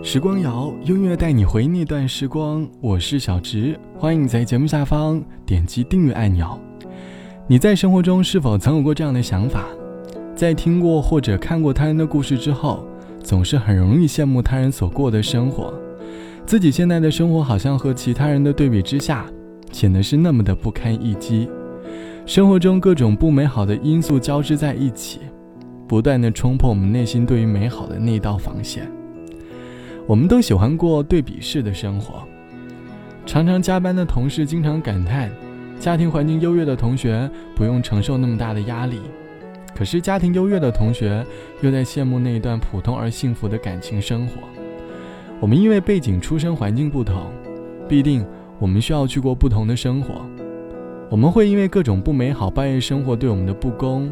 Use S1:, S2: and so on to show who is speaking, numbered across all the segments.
S1: 时光谣，音乐带你回那段时光。我是小植，欢迎在节目下方点击订阅按钮。你在生活中是否曾有过这样的想法？在听过或者看过他人的故事之后，总是很容易羡慕他人所过的生活，自己现在的生活好像和其他人的对比之下，显得是那么的不堪一击。生活中各种不美好的因素交织在一起，不断的冲破我们内心对于美好的那道防线。我们都喜欢过对比式的生活，常常加班的同事经常感叹，家庭环境优越的同学不用承受那么大的压力，可是家庭优越的同学又在羡慕那一段普通而幸福的感情生活。我们因为背景、出身环境不同，必定我们需要去过不同的生活。我们会因为各种不美好抱怨生活对我们的不公。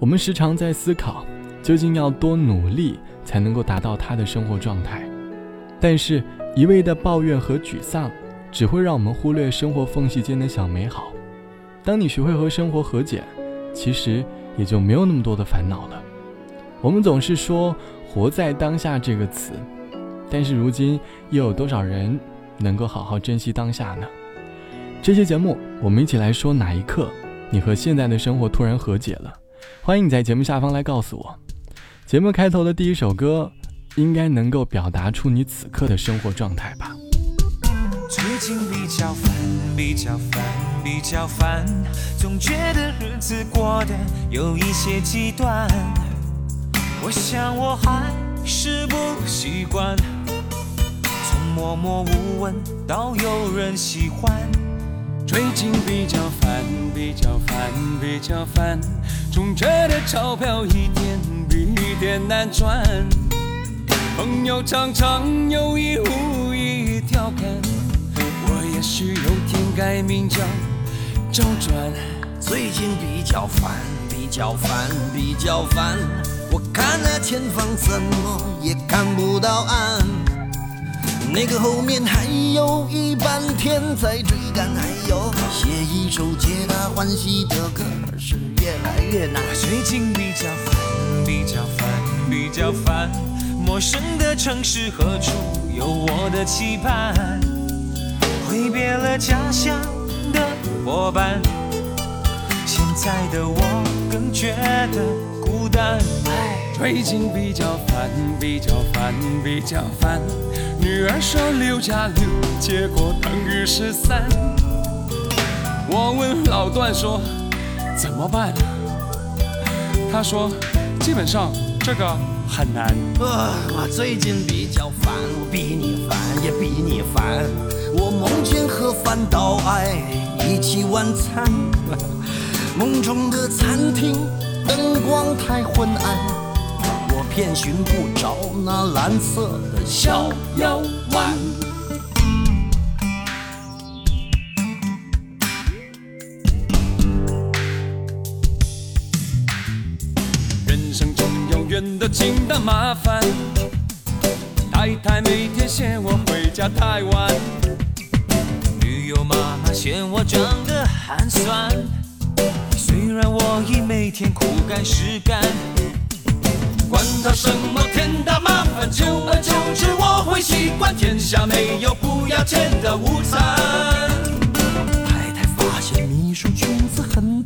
S1: 我们时常在思考，究竟要多努力才能够达到他的生活状态。但是，一味的抱怨和沮丧，只会让我们忽略生活缝隙间的小美好。当你学会和生活和解，其实也就没有那么多的烦恼了。我们总是说“活在当下”这个词，但是如今又有多少人能够好好珍惜当下呢？这期节目，我们一起来说哪一刻，你和现在的生活突然和解了？欢迎你在节目下方来告诉我。节目开头的第一首歌。应该能够表达出你此刻的生活状态吧。
S2: 最近比较烦，比较烦，比较烦，总觉得日子过得有一些极端。我想我还是不习惯，从默默无闻到有人喜欢。最近比较烦，比较烦，比较烦，总觉得钞票一点比一点难赚。朋友常常有意无意调侃，我也许有天改名叫周转。
S3: 最近比较烦，比较烦，比较烦。我看那前方，怎么也看不到岸。那个后面还有一半天在追赶，还有写一首皆大欢喜的歌，是越来越难。
S2: 最近比较烦，比较烦，比较烦。陌生的城市，何处有我的期盼？挥别了家乡的伙伴，现在的我更觉得孤单。最近比较烦，比较烦，比较烦。女儿说六加六，结果等于十三。我问老段说怎么办？他说基本上这个。很难。
S3: 我最近比较烦，我比你烦也比你烦。我梦见和范岛爱一起晚餐，梦中的餐厅灯光太昏暗，我偏寻不着那蓝色的小药丸。
S2: 的情的麻烦，太太每天嫌我回家太晚，女友妈妈嫌我长得寒酸。虽然我已每天苦干实干，管他什么天大麻烦，久而久之我会习惯。天下没有不要钱的午餐。
S3: 太太发现秘书裙子很短。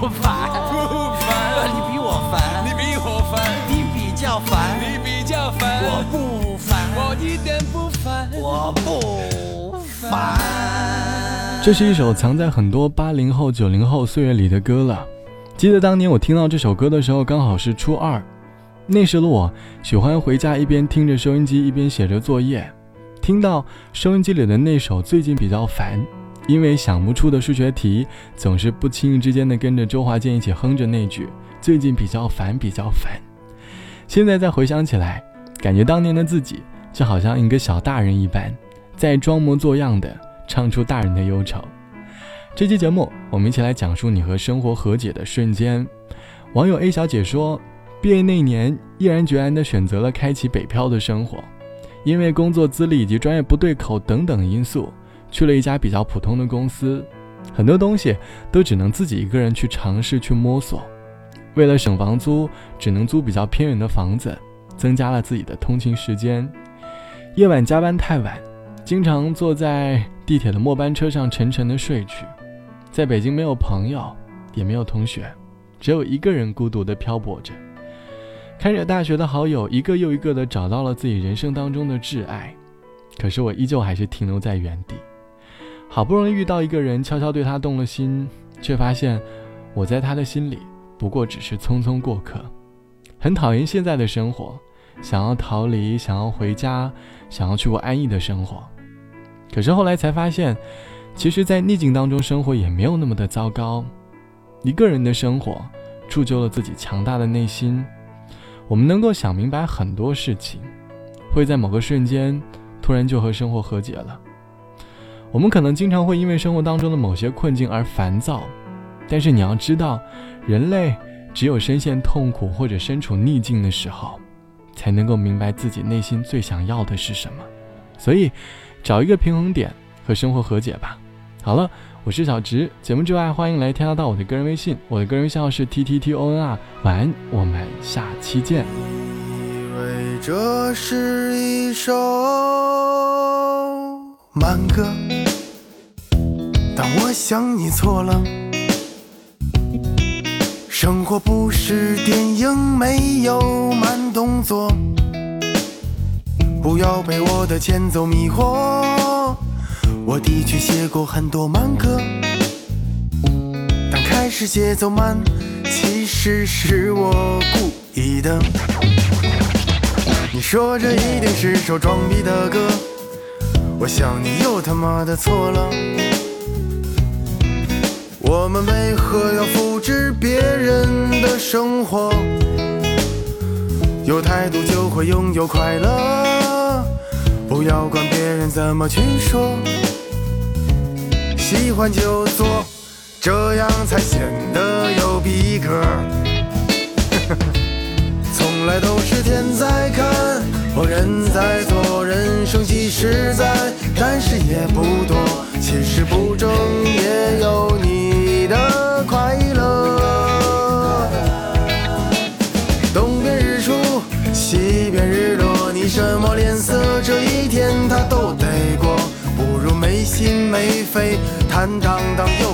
S4: 不烦，
S2: 不烦，
S4: 你比我烦，
S2: 你比我烦，
S4: 你比较烦，
S2: 你比较烦，
S4: 我不烦，
S2: 我一点不烦，
S4: 我不烦。
S1: 这是一首藏在很多八零后、九零后岁月里的歌了。记得当年我听到这首歌的时候，刚好是初二。那时的我喜欢回家一边听着收音机一边写着作业，听到收音机里的那首最近比较烦，因为想不出的数学题，总是不轻易之间的跟着周华健一起哼着那句“最近比较烦，比较烦”。现在再回想起来，感觉当年的自己就好像一个小大人一般，在装模作样的唱出大人的忧愁。这期节目，我们一起来讲述你和生活和解的瞬间。网友 A 小姐说，毕业那年，毅然决然地选择了开启北漂的生活，因为工作资历以及专业不对口等等因素，去了一家比较普通的公司，很多东西都只能自己一个人去尝试去摸索。为了省房租，只能租比较偏远的房子，增加了自己的通勤时间。夜晚加班太晚，经常坐在地铁的末班车上沉沉的睡去。在北京没有朋友，也没有同学，只有一个人孤独的漂泊着，看着大学的好友一个又一个的找到了自己人生当中的挚爱，可是我依旧还是停留在原地。好不容易遇到一个人，悄悄对他动了心，却发现我在他的心里不过只是匆匆过客。很讨厌现在的生活，想要逃离，想要回家，想要去过安逸的生活。可是后来才发现。其实，在逆境当中生活也没有那么的糟糕。一个人的生活，铸就了自己强大的内心。我们能够想明白很多事情，会在某个瞬间，突然就和生活和解了。我们可能经常会因为生活当中的某些困境而烦躁，但是你要知道，人类只有深陷痛苦或者身处逆境的时候，才能够明白自己内心最想要的是什么。所以，找一个平衡点，和生活和解吧。好了，我是小直。节目之外，欢迎来添加到我的个人微信，我的个人微信号是 t t t o n r。晚安，我们下期见。
S4: 以为这是一首慢歌，但我想你错了。生活不是电影，没有慢动作。不要被我的前奏迷惑。我的确写过很多慢歌，但开始节奏慢，其实是我故意的。你说这一定是首装逼的歌，我想你又他妈的错了。我们为何要复制别人的生活？有态度就会拥有快乐，不要管别人怎么去说。喜欢就做，这样才显得有逼格。从来都是天在看，我人在做，实在，但是也不多。其实不争也有你的快乐。东边日出，西边日落，你什么脸色，这一天他都得过。不如没心没肺。坦荡荡又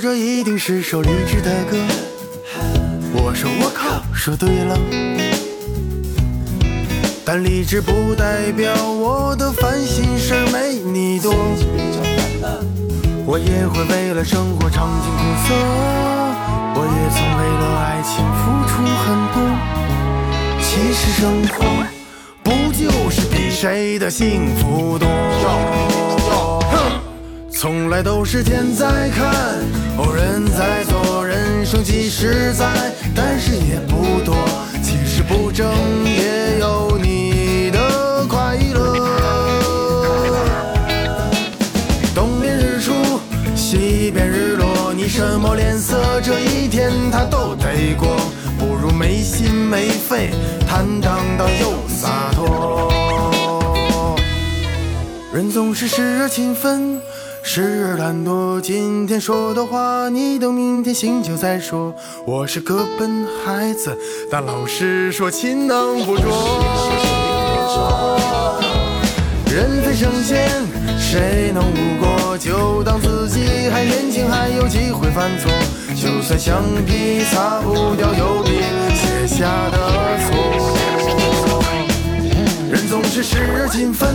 S4: 这一定是首励志的歌。我说我靠，说对了，但励志不代表我的烦心事没你多。我也会为了生活尝尽苦涩，我也曾为了爱情付出很多。其实生活不就是比谁的幸福多？从来都是天在看，哦人在做，人生几十载，但是也不多。其实不争也有你的快乐。东边日出，西边日落，你什么脸色，这一天他都得过。不如没心没肺，坦荡荡又洒脱。人总是时而勤奋，时而懒惰。今天说的话，你等明天醒酒再说。我是个笨孩子，但老师说勤能补拙。人非圣贤，谁能无过？就当自己还年轻，还有机会犯错。就算橡皮擦不掉油笔写下的错。人总是时而勤奋，